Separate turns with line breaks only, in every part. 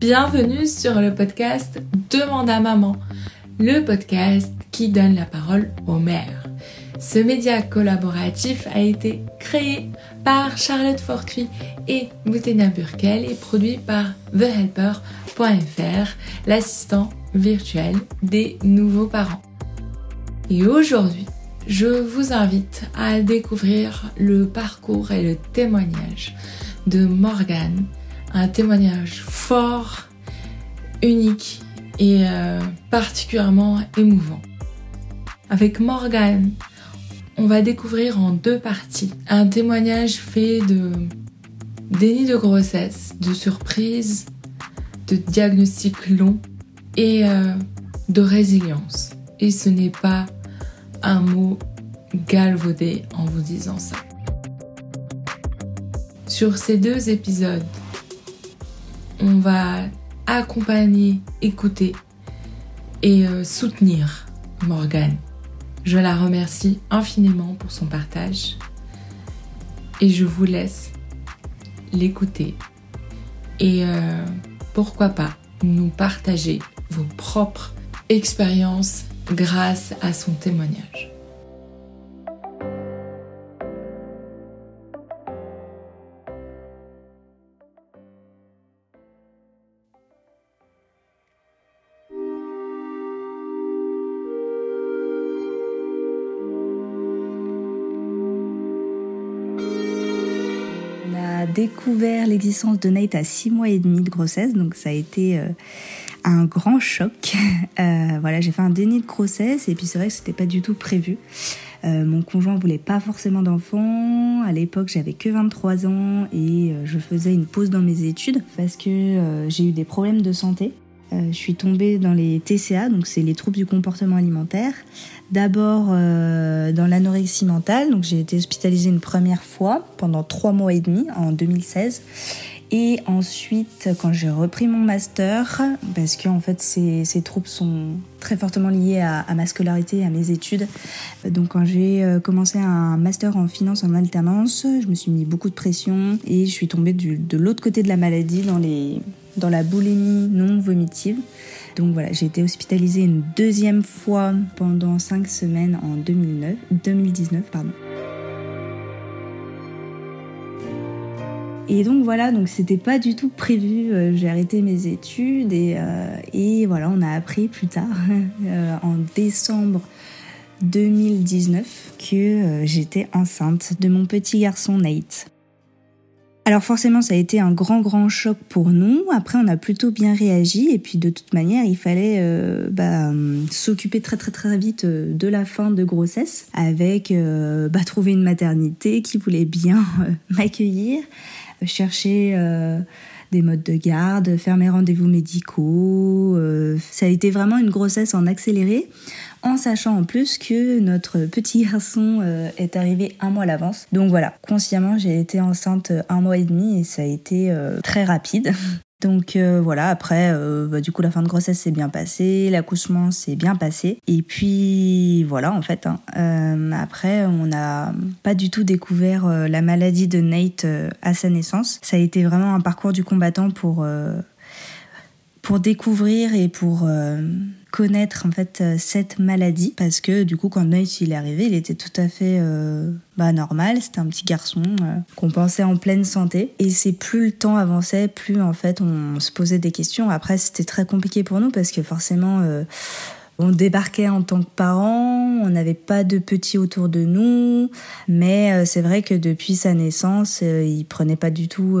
Bienvenue sur le podcast Demande à maman, le podcast qui donne la parole aux mères. Ce média collaboratif a été créé par Charlotte Fortuit et Boutena Burkel et produit par TheHelper.fr, l'assistant virtuel des nouveaux parents. Et aujourd'hui, je vous invite à découvrir le parcours et le témoignage de Morgane, un témoignage fort, unique et euh, particulièrement émouvant. Avec Morgane, on va découvrir en deux parties un témoignage fait de déni de grossesse, de surprise, de diagnostic long et euh, de résilience. Et ce n'est pas un mot galvaudé en vous disant ça. Sur ces deux épisodes, on va accompagner, écouter et euh, soutenir Morgane. Je la remercie infiniment pour son partage et je vous laisse l'écouter et euh, pourquoi pas nous partager vos propres expériences grâce à son témoignage.
découvert l'existence de Nate à 6 mois et demi de grossesse, donc ça a été euh, un grand choc. Euh, voilà, j'ai fait un déni de grossesse et puis c'est vrai que c'était pas du tout prévu. Euh, mon conjoint voulait pas forcément d'enfants. À l'époque, j'avais que 23 ans et je faisais une pause dans mes études parce que j'ai eu des problèmes de santé. je suis tombée dans les TCA, donc c'est les troubles du comportement alimentaire. D'abord euh, dans l'anorexie mentale, donc j'ai été hospitalisée une première fois pendant trois mois et demi en 2016. Et ensuite, quand j'ai repris mon master, parce que fait ces, troubles sont très fortement liés à, ma scolarité et à mes études. Donc quand j'ai euh, commencé un master en finance en alternance, je me suis mis beaucoup de pression et je suis tombée de l'autre côté de la maladie dans, les, dans la boulimie non vomitive. Donc voilà, j'ai été hospitalisée une deuxième fois pendant cinq semaines en 2009, 2019. Pardon. Et donc voilà, donc c'était pas du tout prévu. Euh, j'ai arrêté mes études et, euh, et, voilà, on a appris plus tard, euh, en décembre 2019, que j'étais enceinte de mon petit garçon Nate. Alors forcément, ça a été un grand grand choc pour nous. Après, on a plutôt bien réagi et puis de toute manière, il fallait bah, s'occuper très très très vite de la fin de grossesse avec bah, trouver une maternité qui voulait bien m'accueillir, chercher des modes de garde, faire mes rendez-vous médicaux. ça a été vraiment une grossesse en accéléré en sachant en plus que notre petit garçon euh, est arrivé un mois à l'avance. Donc voilà, consciemment, j'ai été enceinte un mois et demi et ça a été euh, très rapide. Donc euh, voilà, après, bah, du coup, la fin de grossesse s'est bien passée, l'accouchement s'est bien passé. Et puis voilà, en fait, hein. après, on n'a pas du tout découvert la maladie de Nate à sa naissance. Ça a été vraiment un parcours du combattant pour, pour découvrir et pour connaître en fait euh, cette maladie. Parce que du coup quand il est arrivé il était tout à fait euh, bah, normal. C'était un petit garçon euh, qu'on pensait en pleine santé. Et c'est plus le temps avançait plus en fait on se posait des questions. Après c'était très compliqué pour nous parce que forcément on débarquait en tant que parents, on n'avait pas de petits autour de nous, mais c'est vrai que depuis sa naissance, il prenait pas du tout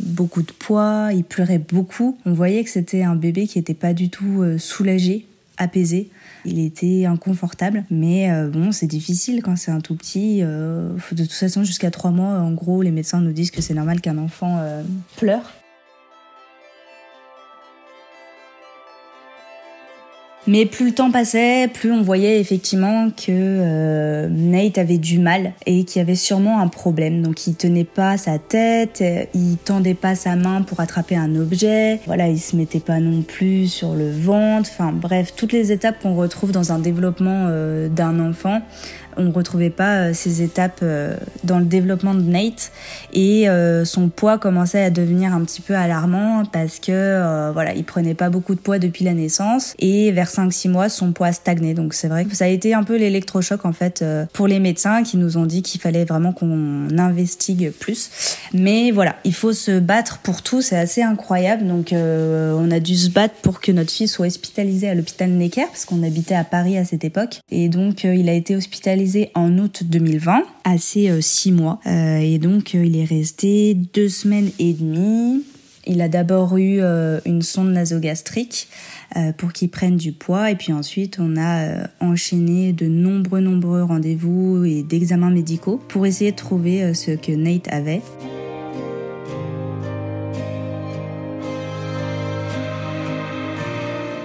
beaucoup de poids, il pleurait beaucoup. On voyait que c'était un bébé qui était pas du tout soulagé apaisé. Il était inconfortable, mais euh, bon, c'est difficile quand c'est un tout petit. Euh, de toute façon, jusqu'à trois mois, en gros, les médecins nous disent que c'est normal qu'un enfant euh, pleure. Mais plus le temps passait, plus on voyait effectivement que euh, Nate avait du mal et qu'il y avait sûrement un problème. Donc il tenait pas sa tête, il tendait pas sa main pour attraper un objet. Voilà, il se mettait pas non plus sur le ventre. Enfin bref, toutes les étapes qu'on retrouve dans un développement euh, d'un enfant On retrouvait pas ces étapes dans le développement de Nate et son poids commençait à devenir un petit peu alarmant parce que voilà, il prenait pas beaucoup de poids depuis la naissance et vers 5-6 mois, son poids stagnait. Donc c'est vrai que ça a été un peu l'électrochoc en fait pour les médecins qui nous ont dit qu'il fallait vraiment qu'on investigue plus. Mais voilà, il faut se battre pour tout, c'est assez incroyable. Donc on a dû se battre pour que notre fils soit hospitalisé à l'hôpital Necker parce qu'on habitait à Paris à cette époque. Et donc euh, il a été hospitalisé en août 2020, assez euh, six mois. Euh, et donc il est resté deux semaines et demie. Il a d'abord eu une sonde nasogastrique pour qu'il prenne du poids et puis ensuite on a enchaîné de nombreux nombreux rendez-vous et d'examens médicaux pour essayer de trouver ce que Nate avait.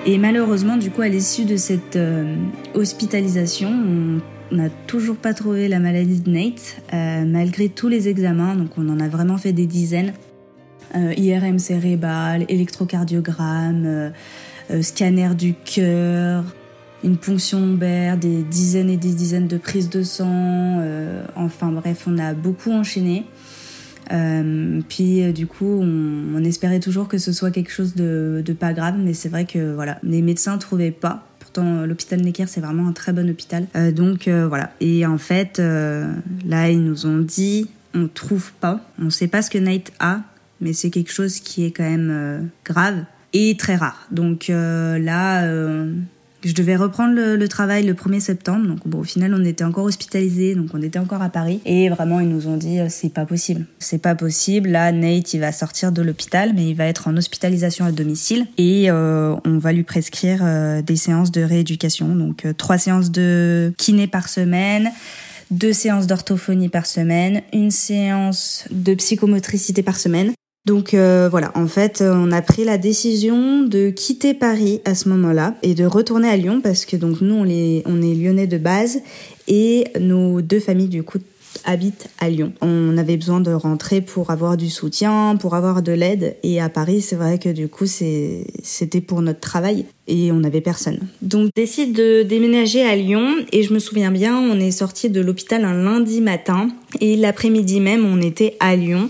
Et malheureusement, du coup, à l'issue de cette euh, hospitalisation, on n'a toujours pas trouvé la maladie de Nate, euh, malgré tous les examens. Donc, on en a vraiment fait des dizaines. Euh, IRM cérébral, électrocardiogramme, scanner du cœur, une ponction lombaire, des dizaines et des dizaines de prises de sang. enfin bref, on a beaucoup enchaîné. Euh, puis euh, du coup, on, on, espérait toujours que ce soit quelque chose de, de pas grave, mais c'est vrai que voilà, les médecins trouvaient pas. Pourtant, l'hôpital Necker, c'est vraiment un très bon hôpital. Euh, donc euh, voilà. Et en fait, euh, là, ils nous ont dit, on trouve pas. On sait pas ce que Nate a, mais c'est quelque chose qui est quand même grave et très rare. Donc là je devais reprendre le, travail le 1er septembre, donc bon, au final on était encore hospitalisés, donc on était encore à Paris. Et vraiment ils nous ont dit euh, c'est pas possible, c'est pas possible. Là Nate il va sortir de l'hôpital, mais il va être en hospitalisation à domicile. Et euh, on va lui prescrire euh, des séances de rééducation, donc trois séances de kiné par semaine deux séances d'orthophonie par semaine, une séance de psychomotricité par semaine donc euh, voilà, en fait, euh, on a pris la décision de quitter Paris à ce moment-là et de retourner à Lyon parce que donc nous on est on est lyonnais de base et nos deux familles du coup habitent à Lyon. On avait besoin de rentrer pour avoir du soutien, pour avoir de l'aide et à Paris, c'est vrai que du coup c'était pour notre travail et on n'avait personne. Donc décide de déménager à Lyon et je me souviens bien, on est sorti de l'hôpital un lundi matin et l'après-midi même, on était à Lyon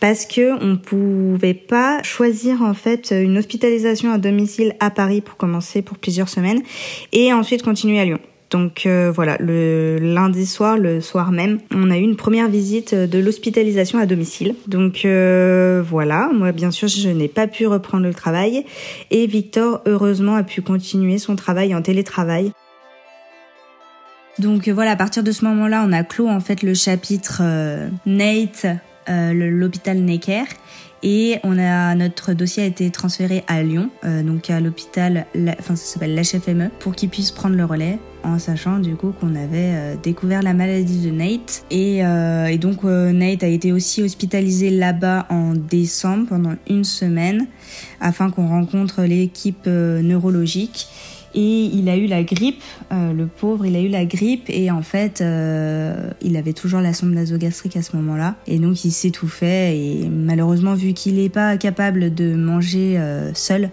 parce que on pouvait pas choisir en fait une hospitalisation à domicile à Paris pour commencer pour plusieurs semaines et ensuite continuer à Lyon. Donc euh, voilà, le lundi soir, le soir même, on a eu une première visite de l'hospitalisation à domicile. Donc euh, voilà, moi bien sûr je n'ai pas pu reprendre le travail et Victor heureusement a pu continuer son travail en télétravail. Donc voilà, à partir de ce moment-là, on a clos en fait le chapitre euh, Nate l'hôpital Necker. Et on a notre dossier a été transféré à Lyon, euh, donc à l'hôpital, enfin ça s'appelle l'HFME, pour qu'il puisse prendre le relais, en sachant du coup qu'on avait euh, découvert la maladie de Nate. Et, et donc Nate a été aussi hospitalisé là-bas en décembre pendant une semaine afin qu'on rencontre l'équipe neurologique et il a eu la grippe, euh, le pauvre, il a eu la grippe et en fait, euh, il avait toujours la sonde nasogastrique à ce moment-là. Et donc il s'étouffait et malheureusement vu qu'il n'est pas capable de manger euh, seul,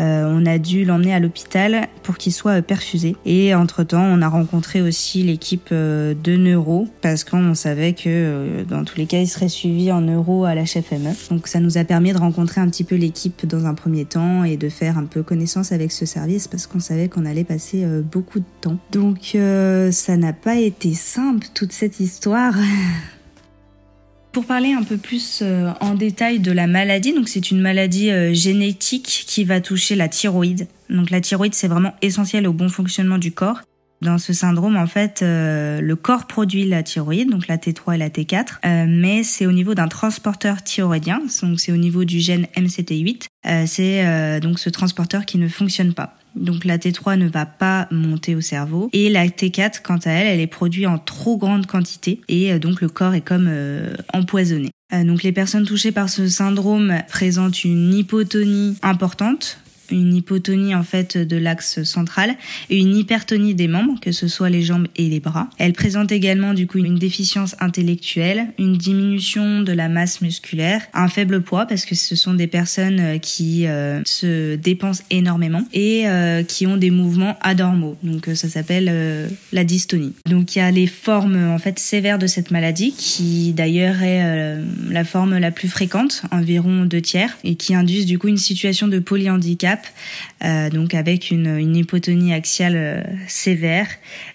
euh, on a dû l'emmener à l'hôpital pour qu'il soit perfusé. Et entre-temps, on a rencontré aussi l'équipe euh, de neuro parce qu'on savait que euh, dans tous les cas, il serait suivi en neuro à la FME. Donc ça nous a permis de rencontrer un petit peu l'équipe dans un premier temps et de faire un peu connaissance avec ce service parce qu'on savait qu'on allait passer beaucoup de temps. Donc ça n'a pas été simple toute cette histoire. Pour parler un peu plus euh, en détail de la maladie, donc c'est une maladie euh, génétique qui va toucher la thyroïde. Donc la thyroïde c'est vraiment essentiel au bon fonctionnement du corps. Dans ce syndrome, en fait, euh, le corps produit la thyroïde, donc la T3 et la T4, mais c'est au niveau d'un transporteur thyroïdien, donc c'est au niveau du gène MCT8. c'est donc ce transporteur qui ne fonctionne pas. Donc la T3 ne va pas monter au cerveau. Et la T4 quant à elle, elle est produite en trop grande quantité. Et euh, donc le corps est comme euh, empoisonné. Euh, donc les personnes touchées par ce syndrome présentent une hypotonie importante une hypotonie en fait de l'axe central et une hypertonie des membres, que ce soit les jambes et les bras. Elle présente également du coup une déficience intellectuelle, une diminution de la masse musculaire, un faible poids parce que ce sont des personnes euh, qui euh, se dépensent énormément et euh, qui ont des mouvements anormaux. Donc ça s'appelle la dystonie. Donc il y a les formes en fait sévères de cette maladie qui d'ailleurs est la forme la plus fréquente, environ deux tiers, et qui induisent du coup une situation de polyhandicap euh, donc avec une, une hypotonie axiale euh, sévère,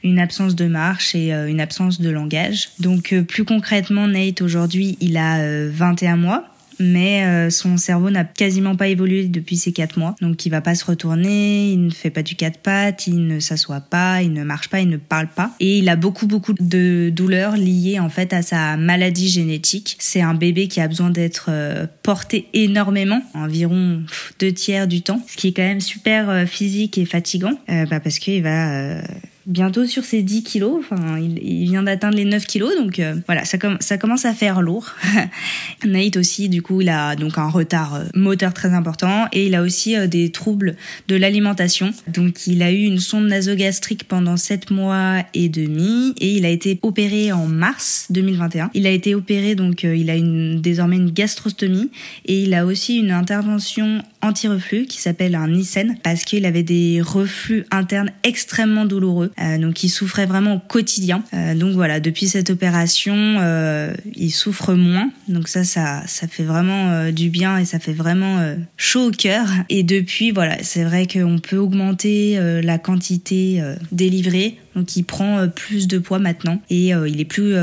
une absence de marche et euh, une absence de langage. Donc plus concrètement, Nate aujourd'hui, il a 21 mois mais euh, son cerveau n'a quasiment pas évolué depuis ces quatre mois. Donc il va pas se retourner, il ne fait pas du quatre pattes, il ne s'assoit pas, il ne marche pas, il ne parle pas. Et il a beaucoup beaucoup de douleurs liées en fait à sa maladie génétique. C'est un bébé qui a besoin d'être euh, porté énormément, environ deux tiers du temps, ce qui est quand même super euh, physique et fatigant, bah parce qu'il va bientôt sur ses 10 kilos. Enfin, il, vient d'atteindre les 9 kilos, donc euh, voilà, ça, commence à faire lourd. Nate aussi, du coup, il a donc un retard euh, moteur très important et il a aussi euh, des troubles de l'alimentation. Donc, il a eu une sonde nasogastrique pendant 7 mois et demi et il a été opéré en mars 2021. Il a été opéré, donc il a désormais une gastrostomie et il a aussi une intervention anti-reflux qui s'appelle un Nissen parce qu'il avait des reflux internes extrêmement douloureux. Euh, donc il souffrait vraiment au quotidien. Euh, donc voilà, depuis cette opération, euh, il souffre moins. Donc ça, ça, ça fait vraiment du bien et ça fait vraiment chaud au cœur. Et depuis, voilà, c'est vrai qu'on peut augmenter la quantité délivrée. Donc il prend plus de poids maintenant et il est plus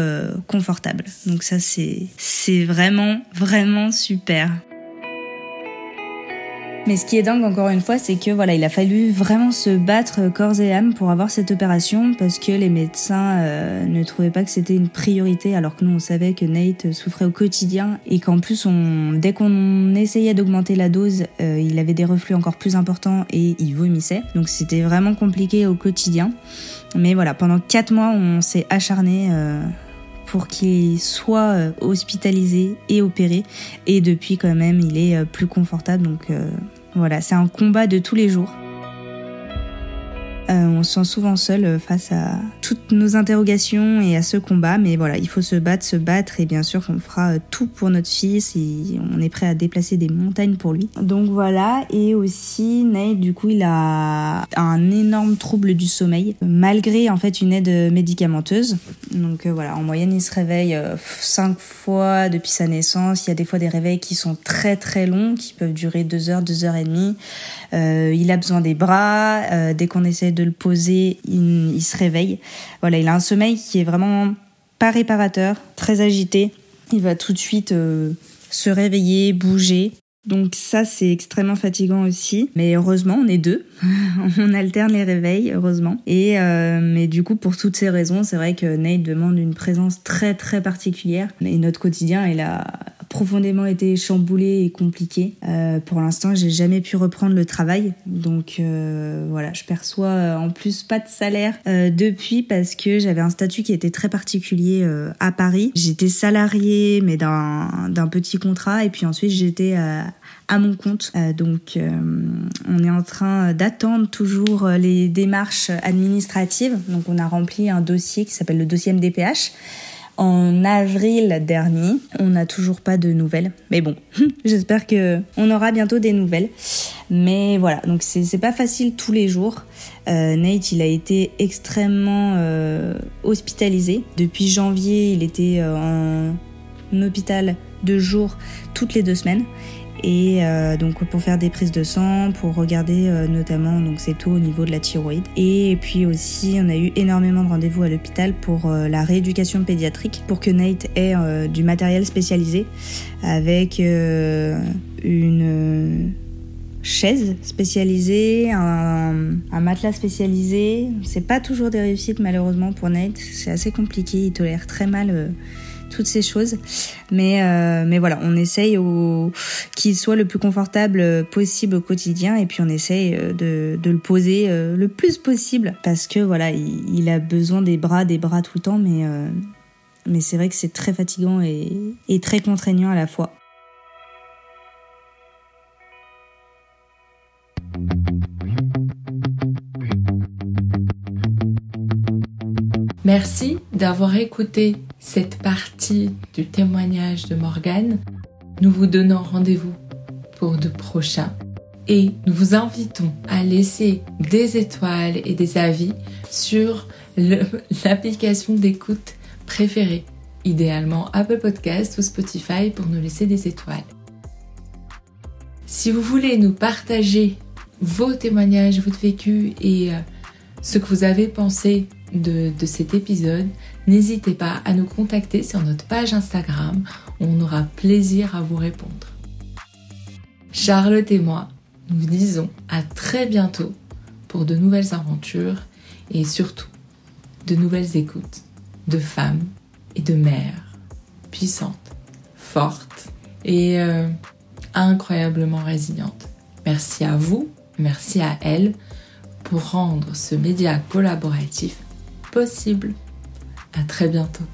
confortable. Donc ça c'est c'est vraiment vraiment super. Mais ce qui est dingue encore une fois, c'est que voilà, il a fallu vraiment se battre corps et âme pour avoir cette opération parce que les médecins euh, ne trouvaient pas que c'était une priorité alors que nous on savait que Nate souffrait au quotidien et qu'en plus on, dès qu'on essayait d'augmenter la dose, euh, il avait des reflux encore plus importants et il vomissait. Donc c'était vraiment compliqué au quotidien. Mais voilà, pendant quatre mois on s'est acharné. Euh, pour qu'il soit hospitalisé et opéré. Et depuis quand même, il est plus confortable. Donc voilà, c'est un combat de tous les jours. Euh, on se sent souvent seul euh, face à toutes nos interrogations et à ce combat, mais voilà, il faut se battre, se battre, et bien sûr qu'on fera euh, tout pour notre fils, et on est prêt à déplacer des montagnes pour lui. Donc voilà, et aussi Nate, du coup, il a un énorme trouble du sommeil, malgré en fait une aide médicamenteuse. Donc voilà, en moyenne, il se réveille cinq fois depuis sa naissance. Il y a des fois des réveils qui sont très très longs, qui peuvent durer deux heures, deux heures et demie. il a besoin des bras. dès qu'on essaie de de le poser, il, se réveille. Voilà, il a un sommeil qui est vraiment pas réparateur, très agité. Il va tout de suite euh, se réveiller, bouger. Donc ça, c'est extrêmement fatigant aussi. Mais heureusement, on est deux. on alterne les réveils, heureusement. Et euh, mais du coup, pour toutes ces raisons, c'est vrai que Nate demande une présence très très particulière. Et notre quotidien, il a profondément été chamboulé et compliqué. Euh, pour l'instant, j'ai jamais pu reprendre le travail, donc euh, voilà, je perçois euh, en plus pas de salaire euh, depuis parce que j'avais un statut qui était très particulier à Paris. J'étais salarié mais d'un petit contrat et puis ensuite j'étais à mon compte. donc on est en train d'attendre toujours les démarches administratives. Donc on a rempli un dossier qui s'appelle le dossier MDPH en avril dernier. On n'a toujours pas de nouvelles. Mais bon, j'espère que on aura bientôt des nouvelles. Mais voilà, donc c'est pas facile tous les jours. Euh, Nate, il a été extrêmement euh, hospitalisé. Depuis janvier, il était euh, en hôpital de jour toutes les deux semaines et euh, donc pour faire des prises de sang, pour regarder euh, notamment donc ses taux au niveau de la thyroïde. Et puis aussi, on a eu énormément de rendez-vous à l'hôpital pour euh, la rééducation pédiatrique, pour que Nate ait du matériel spécialisé avec une chaise spécialisée, un, un matelas spécialisé. C'est pas toujours des réussites malheureusement pour Nate. C'est assez compliqué. Il tolère très mal toutes ces choses. Mais, euh, mais voilà, on essaye qu'il soit le plus confortable possible au quotidien et puis on essaye euh, de, de le poser euh, le plus possible parce que voilà, il, a besoin des bras, des bras tout le temps, mais, mais c'est vrai que c'est très fatigant et, et très contraignant à la fois.
Merci d'avoir écouté cette partie du témoignage de Morgane. Nous vous donnons rendez-vous pour de prochains et nous vous invitons à laisser des étoiles et des avis sur l'application d'écoute préférée, idéalement Apple Podcast ou Spotify pour nous laisser des étoiles. Si vous voulez nous partager vos témoignages, votre vécu et euh, ce que vous avez pensé de, cet épisode, n'hésitez pas à nous contacter sur notre page Instagram. On aura plaisir à vous répondre. Charlotte et moi, nous disons à très bientôt pour de nouvelles aventures et surtout de nouvelles écoutes de femmes et de mères puissantes, fortes et euh, incroyablement résilientes. Merci à vous, merci à elles pour rendre ce média collaboratif possible. À très bientôt.